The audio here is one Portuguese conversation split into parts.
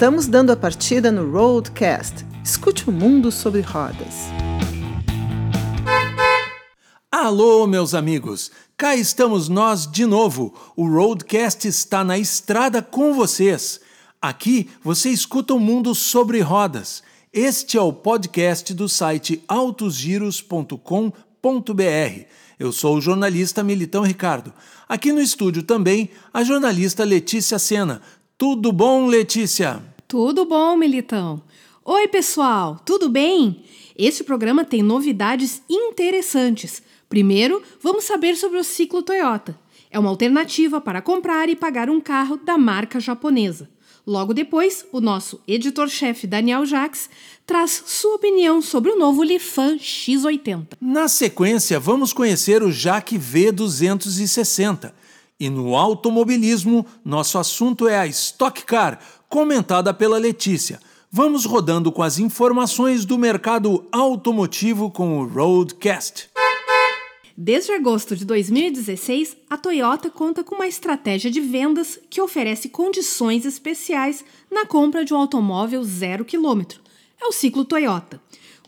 Estamos dando a partida no Roadcast. Escute o mundo sobre rodas. Alô, meus amigos! Cá estamos nós de novo. O Roadcast está na estrada com vocês. Aqui você escuta o mundo sobre rodas. Este é o podcast do site autosgiros.com.br. Eu sou o jornalista Militão Ricardo. Aqui no estúdio também a jornalista Letícia Sena. Tudo bom, Letícia? Tudo bom, Militão. Oi, pessoal, tudo bem? Este programa tem novidades interessantes. Primeiro, vamos saber sobre o ciclo Toyota. É uma alternativa para comprar e pagar um carro da marca japonesa. Logo depois, o nosso editor-chefe Daniel Jacques traz sua opinião sobre o novo Lifan X80. Na sequência, vamos conhecer o Jaque V260. E no automobilismo, nosso assunto é a Stock Car, comentada pela Letícia. Vamos rodando com as informações do mercado automotivo com o Roadcast. Desde agosto de 2016, a Toyota conta com uma estratégia de vendas que oferece condições especiais na compra de um automóvel zero quilômetro. É o ciclo Toyota.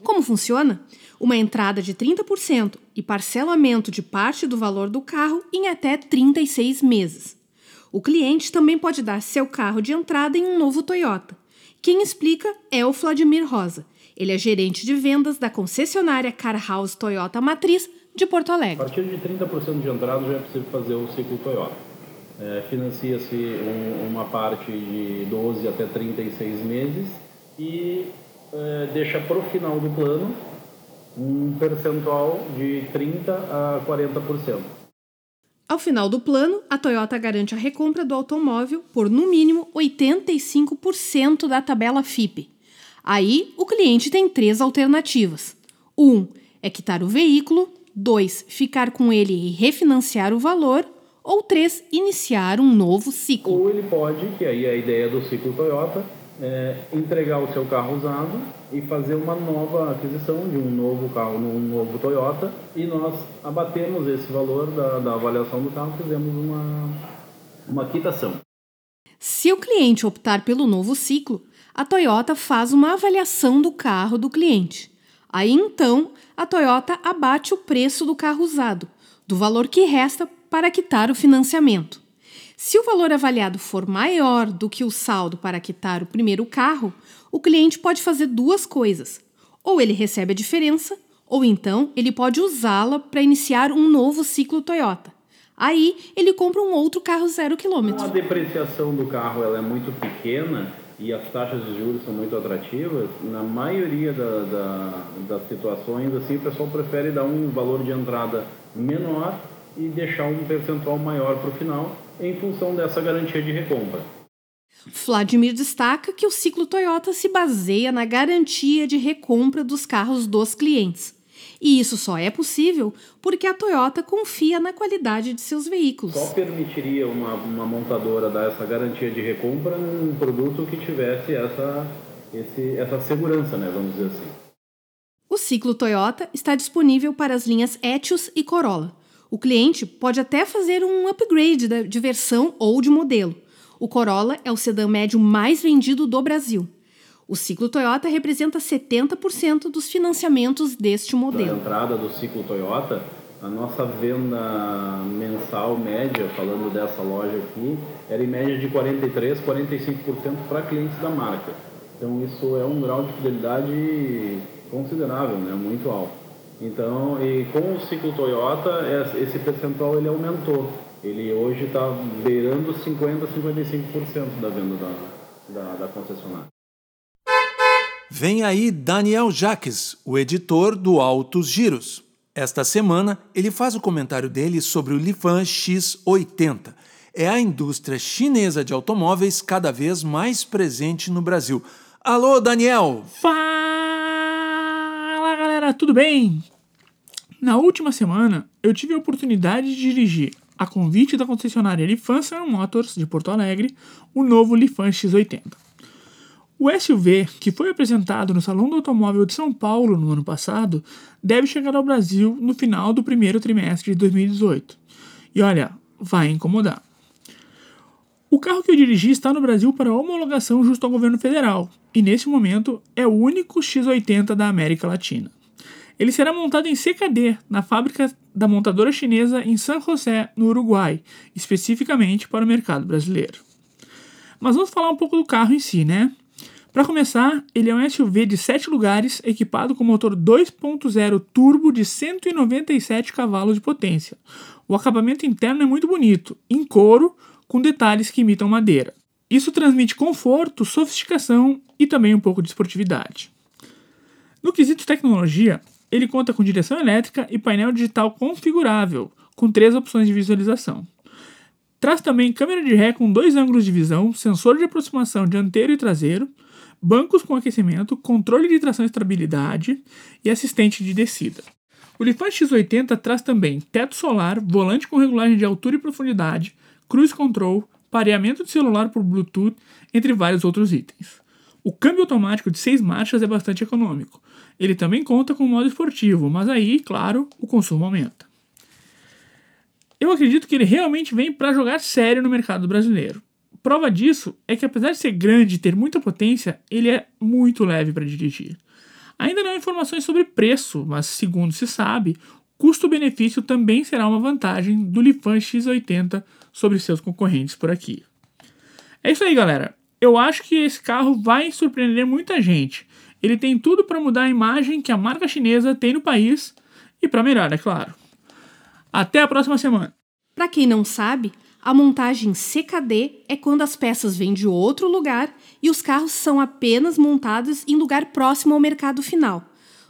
Como funciona? Uma entrada de 30% e parcelamento de parte do valor do carro em até 36 meses. O cliente também pode dar seu carro de entrada em um novo Toyota. Quem explica é o Vladimir Rosa. Ele é gerente de vendas da concessionária Car House Toyota Matriz de Porto Alegre. A partir de 30% de entrada já é possível fazer o ciclo Toyota. É, Financia-se um, uma parte de 12 até 36 meses e é, deixa para o final do plano um percentual de 30% a 40%. Ao final do plano, a Toyota garante a recompra do automóvel por no mínimo 85% da tabela FIPE. Aí, o cliente tem três alternativas: 1. Um, é quitar o veículo 2. Ficar com ele e refinanciar o valor. Ou 3. Iniciar um novo ciclo. Ou ele pode, que aí é a ideia do ciclo Toyota, é, entregar o seu carro usado e fazer uma nova aquisição de um novo carro num novo Toyota e nós abatemos esse valor da, da avaliação do carro, fizemos uma, uma quitação. Se o cliente optar pelo novo ciclo, a Toyota faz uma avaliação do carro do cliente. Aí então a Toyota abate o preço do carro usado, do valor que resta para quitar o financiamento. Se o valor avaliado for maior do que o saldo para quitar o primeiro carro, o cliente pode fazer duas coisas. Ou ele recebe a diferença, ou então ele pode usá-la para iniciar um novo ciclo Toyota. Aí ele compra um outro carro zero quilômetro. A depreciação do carro ela é muito pequena e as taxas de juros são muito atrativas, na maioria da, da, das situações, assim, o pessoal prefere dar um valor de entrada menor e deixar um percentual maior para o final, em função dessa garantia de recompra. Vladimir destaca que o ciclo Toyota se baseia na garantia de recompra dos carros dos clientes. E isso só é possível porque a Toyota confia na qualidade de seus veículos. Só permitiria uma, uma montadora dar essa garantia de recompra num produto que tivesse essa, esse, essa segurança, né, vamos dizer assim. O ciclo Toyota está disponível para as linhas Etios e Corolla. O cliente pode até fazer um upgrade de versão ou de modelo. O Corolla é o sedã médio mais vendido do Brasil. O ciclo Toyota representa 70% dos financiamentos deste modelo. Na entrada do ciclo Toyota, a nossa venda mensal média, falando dessa loja aqui, era em média de 43, 45% para clientes da marca. Então isso é um grau de fidelidade considerável, né? muito alto. Então, e com o ciclo Toyota, esse percentual ele aumentou. Ele hoje está beirando 50, 55% da venda da, da, da concessionária. Vem aí Daniel Jaques, o editor do Altos Giros. Esta semana, ele faz o comentário dele sobre o Lifan X80. É a indústria chinesa de automóveis cada vez mais presente no Brasil. Alô, Daniel! Fala, galera, tudo bem? Na última semana, eu tive a oportunidade de dirigir, a convite da concessionária Lifan Sun Motors de Porto Alegre, o novo Lifan X80. O SUV, que foi apresentado no Salão do Automóvel de São Paulo no ano passado, deve chegar ao Brasil no final do primeiro trimestre de 2018. E olha, vai incomodar. O carro que eu dirigi está no Brasil para homologação justo ao governo federal, e nesse momento é o único X80 da América Latina. Ele será montado em CKD na fábrica da montadora chinesa em San José, no Uruguai, especificamente para o mercado brasileiro. Mas vamos falar um pouco do carro em si, né? Para começar, ele é um SUV de 7 lugares equipado com motor 2.0 turbo de 197 cavalos de potência. O acabamento interno é muito bonito, em couro, com detalhes que imitam madeira. Isso transmite conforto, sofisticação e também um pouco de esportividade. No quesito tecnologia, ele conta com direção elétrica e painel digital configurável, com três opções de visualização. Traz também câmera de ré com dois ângulos de visão, sensor de aproximação dianteiro e traseiro, bancos com aquecimento, controle de tração e estabilidade e assistente de descida. O Lifan X80 traz também teto solar, volante com regulagem de altura e profundidade, cruise control, pareamento de celular por Bluetooth, entre vários outros itens. O câmbio automático de 6 marchas é bastante econômico, ele também conta com modo esportivo, mas aí, claro, o consumo aumenta. Eu acredito que ele realmente vem para jogar sério no mercado brasileiro. Prova disso é que, apesar de ser grande e ter muita potência, ele é muito leve para dirigir. Ainda não há informações sobre preço, mas segundo se sabe, custo-benefício também será uma vantagem do Lifan X80 sobre seus concorrentes por aqui. É isso aí, galera. Eu acho que esse carro vai surpreender muita gente ele tem tudo para mudar a imagem que a marca chinesa tem no país e para melhor, é claro. Até a próxima semana. Para quem não sabe, a montagem CKD é quando as peças vêm de outro lugar e os carros são apenas montados em lugar próximo ao mercado final.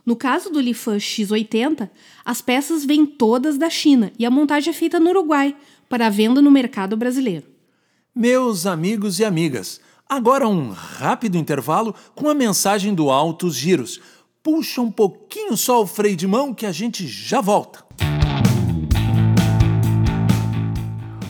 No caso do Lifan X80, as peças vêm todas da China e a montagem é feita no Uruguai para venda no mercado brasileiro. Meus amigos e amigas, Agora um rápido intervalo com a mensagem do Altos Giros. Puxa um pouquinho só o freio de mão que a gente já volta.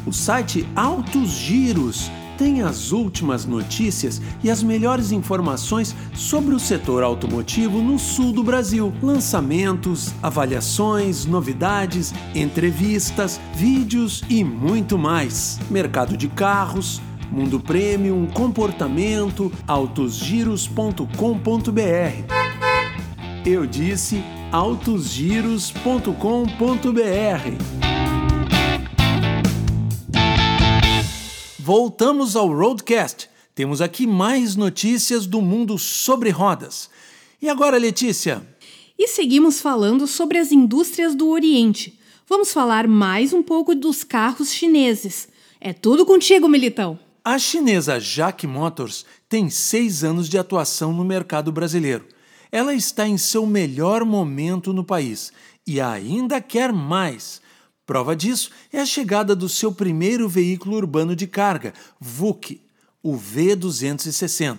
O site Altos Giros tem as últimas notícias e as melhores informações sobre o setor automotivo no sul do Brasil. Lançamentos, avaliações, novidades, entrevistas, vídeos e muito mais. Mercado de carros Mundo Premium, comportamento, autosgiros.com.br. Eu disse autosgiros.com.br. Voltamos ao Roadcast. Temos aqui mais notícias do mundo sobre rodas. E agora, Letícia? E seguimos falando sobre as indústrias do Oriente. Vamos falar mais um pouco dos carros chineses. É tudo contigo, Militão! A chinesa Jack Motors tem seis anos de atuação no mercado brasileiro. Ela está em seu melhor momento no país e ainda quer mais. Prova disso é a chegada do seu primeiro veículo urbano de carga, VUC, o V260.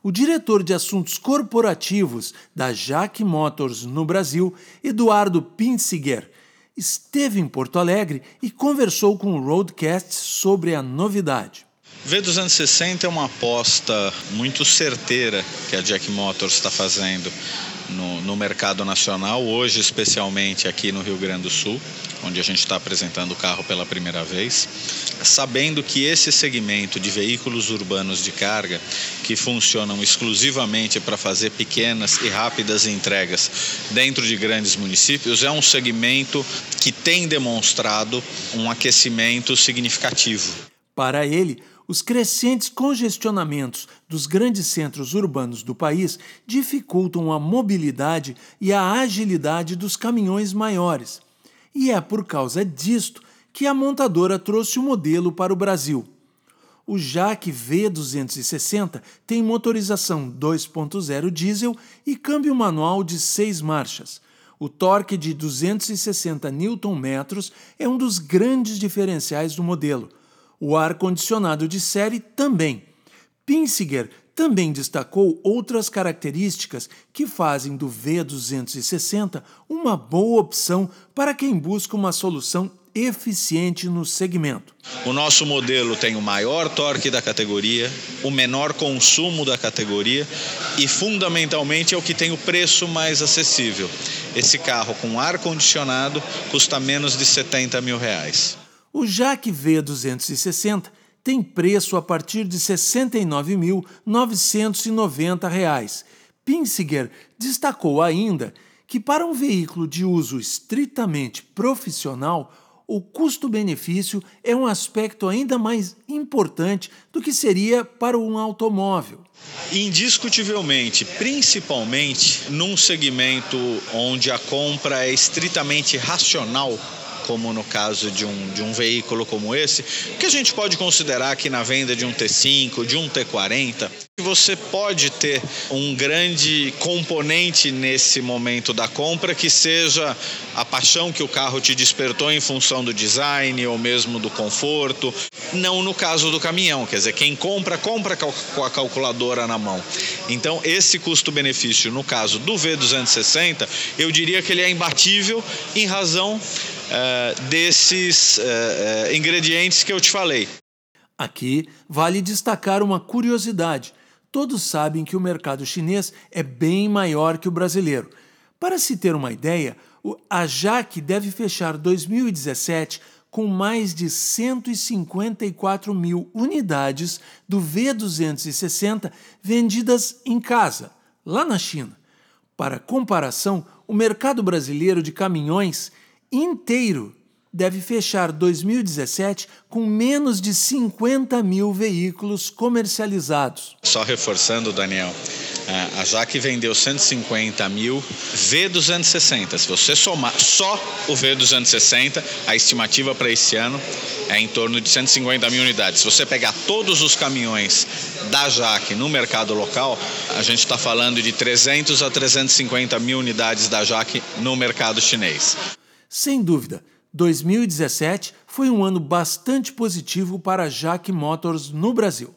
O diretor de assuntos corporativos da Jack Motors no Brasil, Eduardo Pinziger, esteve em Porto Alegre e conversou com o Roadcast sobre a novidade. V260 é uma aposta muito certeira que a Jack Motors está fazendo no, no, mercado nacional, hoje especialmente aqui no Rio Grande do Sul, onde a gente está apresentando o carro pela primeira vez, sabendo que esse segmento de veículos urbanos de carga, que funcionam exclusivamente para fazer pequenas e rápidas entregas dentro de grandes municípios, é um segmento que tem demonstrado um aquecimento significativo. Para ele, os crescentes congestionamentos dos grandes centros urbanos do país dificultam a mobilidade e a agilidade dos caminhões maiores. E é por causa disto que a montadora trouxe o modelo para o Brasil. O Jaque V260 tem motorização 2.0 diesel e câmbio manual de 6 marchas. O torque de 260 Nm é um dos grandes diferenciais do modelo o ar-condicionado de série também. Pinsiger também destacou outras características que fazem do V260 uma boa opção para quem busca uma solução eficiente no segmento. O nosso modelo tem o maior torque da categoria, o menor consumo da categoria e, fundamentalmente, é o que tem o preço mais acessível. Esse carro com ar condicionado custa menos de 70 mil reais. O Jaque V260 tem preço a partir de R$ 69.990. Pinsiger destacou ainda que, para um veículo de uso estritamente profissional, o custo-benefício é um aspecto ainda mais importante do que seria para um automóvel. Indiscutivelmente, principalmente num segmento onde a compra é estritamente racional, como no caso de um, de um veículo como esse, que a gente pode considerar que na venda de um T5, de um T40, você pode ter um grande componente nesse momento da compra que seja a paixão que o carro te despertou em função do design ou mesmo do conforto. Não no caso do caminhão, quer dizer, quem compra, compra com a calculadora na mão. Então, esse custo-benefício, no caso do V260, eu diria que ele é imbatível em razão uh, desses uh, ingredientes que eu te falei. Aqui vale destacar uma curiosidade. Todos sabem que o mercado chinês é bem maior que o brasileiro. Para se ter uma ideia, a JAC deve fechar 2017 com mais de 154 mil unidades do V260 vendidas em casa, lá na China. Para comparação, o mercado brasileiro de caminhões inteiro deve fechar 2017 com menos de 50 mil veículos comercializados. Só reforçando, Daniel, a Jaque vendeu 150 mil V260. Se você somar só o V260, a estimativa para esse ano é em torno de 150 mil unidades. Se você pegar todos os caminhões da Jaque no mercado local, a gente está falando de 300 a 350 mil unidades da Jaque no mercado chinês. Sem dúvida, 2017 foi um ano bastante positivo para a Jack Motors no Brasil.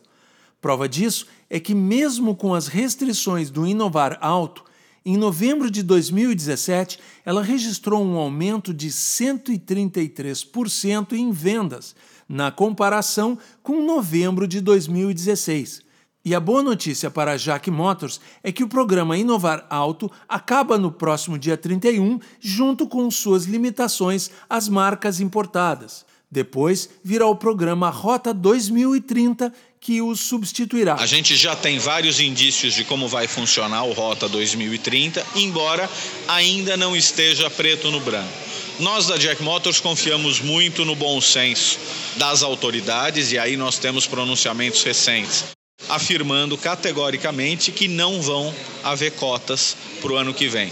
Prova disso é que, mesmo com as restrições do Inovar Alto, em novembro de 2017 ela registrou um aumento de 133% em vendas, na comparação com novembro de 2016. E a boa notícia para a Jack Motors é que o programa Inovar Alto acaba no próximo dia 31, junto com suas limitações às marcas importadas. Depois virá o programa Rota 2030, que o substituirá. A gente já tem vários indícios de como vai funcionar o Rota 2030, embora ainda não esteja preto no branco. Nós da Jack Motors confiamos muito no bom senso das autoridades e aí nós temos pronunciamentos recentes afirmando categoricamente que não vão haver cotas para o ano que vem.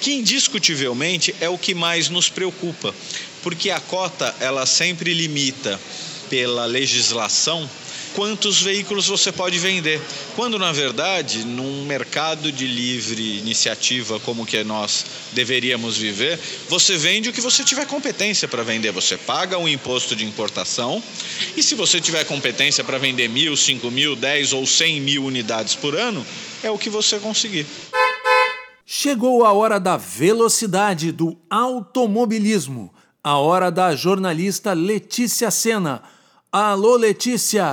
Que indiscutivelmente é o que mais nos preocupa, porque a cota ela sempre limita pela legislação quantos veículos você pode vender. Quando, na verdade, num mercado de livre iniciativa como que nós deveríamos viver, você vende o que você tiver competência para vender. Você paga um imposto de importação e se você tiver competência para vender mil, cinco mil, dez ou cem mil unidades por ano, é o que você conseguir. Chegou a hora da velocidade do automobilismo. A hora da jornalista Letícia Sena Alô, Letícia!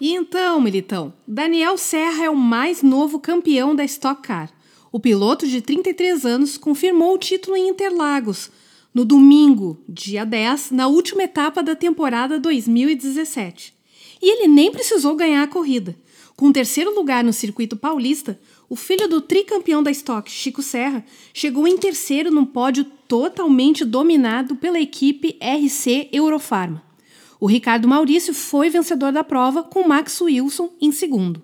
E então, Militão, Daniel Serra é o mais novo campeão da Stock Car. O piloto de 33 anos confirmou o título em Interlagos, no domingo, dia 10, na última etapa da temporada 2017. E ele nem precisou ganhar a corrida. Com o terceiro lugar no circuito paulista, o filho do tricampeão da Stock, Chico Serra, chegou em terceiro num pódio totalmente dominado pela equipe RC Eurofarma. O Ricardo Maurício foi vencedor da prova, com Max Wilson em segundo.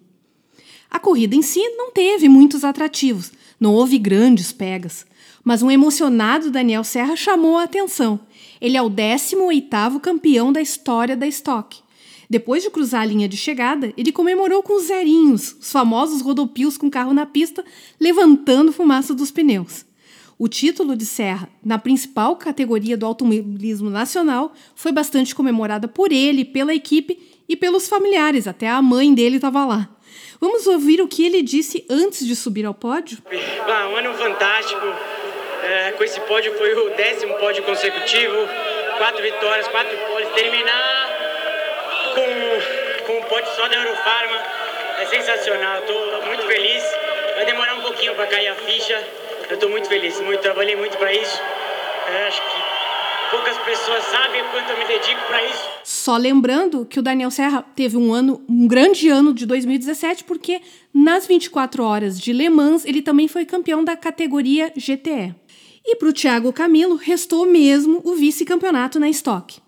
A corrida em si não teve muitos atrativos, não houve grandes pegas, mas um emocionado Daniel Serra chamou a atenção. Ele é o 18º campeão da história da Stock depois de cruzar a linha de chegada, ele comemorou com os zerinhos, os famosos rodopios com carro na pista, levantando fumaça dos pneus. O título de Serra, na principal categoria do automobilismo nacional, foi bastante comemorada por ele, pela equipe e pelos familiares, até a mãe dele estava lá. Vamos ouvir o que ele disse antes de subir ao pódio? Ah, um ano fantástico. É, com esse pódio foi o décimo pódio consecutivo, quatro vitórias, quatro pódios. Terminar só da Eurofarma. É sensacional, estou muito feliz. Vai demorar um pouquinho para cair a ficha. Eu estou muito feliz, muito, trabalhei muito para isso. Eu acho que poucas pessoas sabem quanto eu me dedico para isso. Só lembrando que o Daniel Serra teve um ano, um grande ano de 2017, porque nas 24 horas de Le Mans ele também foi campeão da categoria GTE. E para o Thiago Camilo restou mesmo o vice-campeonato na Stock.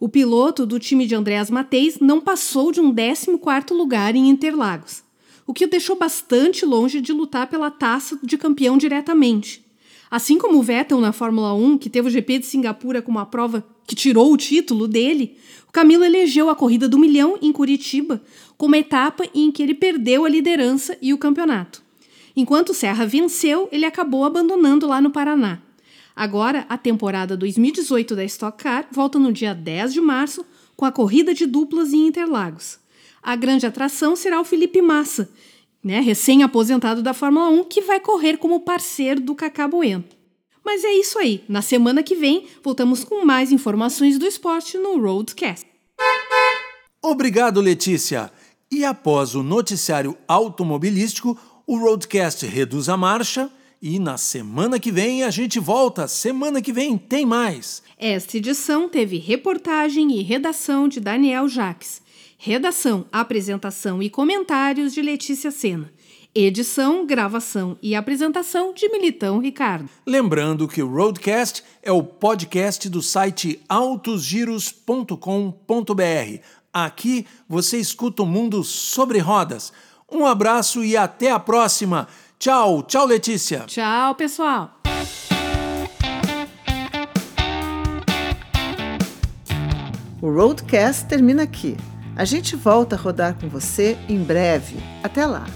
O piloto do time de Andreas Mateis não passou de um 14º lugar em Interlagos, o que o deixou bastante longe de lutar pela taça de campeão diretamente. Assim como o Vettel na Fórmula 1, que teve o GP de Singapura como a prova que tirou o título dele, o Camilo elegeu a corrida do milhão em Curitiba como a etapa em que ele perdeu a liderança e o campeonato. Enquanto Serra venceu, ele acabou abandonando lá no Paraná. Agora, a temporada 2018 da Stock Car volta no dia 10 de março com a corrida de duplas em Interlagos. A grande atração será o Felipe Massa, né, recém-aposentado da Fórmula 1, que vai correr como parceiro do Cacá Bueno. Mas é isso aí. Na semana que vem, voltamos com mais informações do esporte no Roadcast. Obrigado, Letícia. E após o noticiário automobilístico, o Roadcast reduz a marcha e na semana que vem a gente volta. Semana que vem tem mais. Esta edição teve reportagem e redação de Daniel Jaques. Redação, apresentação e comentários de Letícia Sena. Edição, gravação e apresentação de Militão Ricardo. Lembrando que o Roadcast é o podcast do site autosgiros.com.br. Aqui você escuta o mundo sobre rodas. Um abraço e até a próxima. Tchau, tchau, Letícia. Tchau, pessoal. O Roadcast termina aqui. A gente volta a rodar com você em breve. Até lá!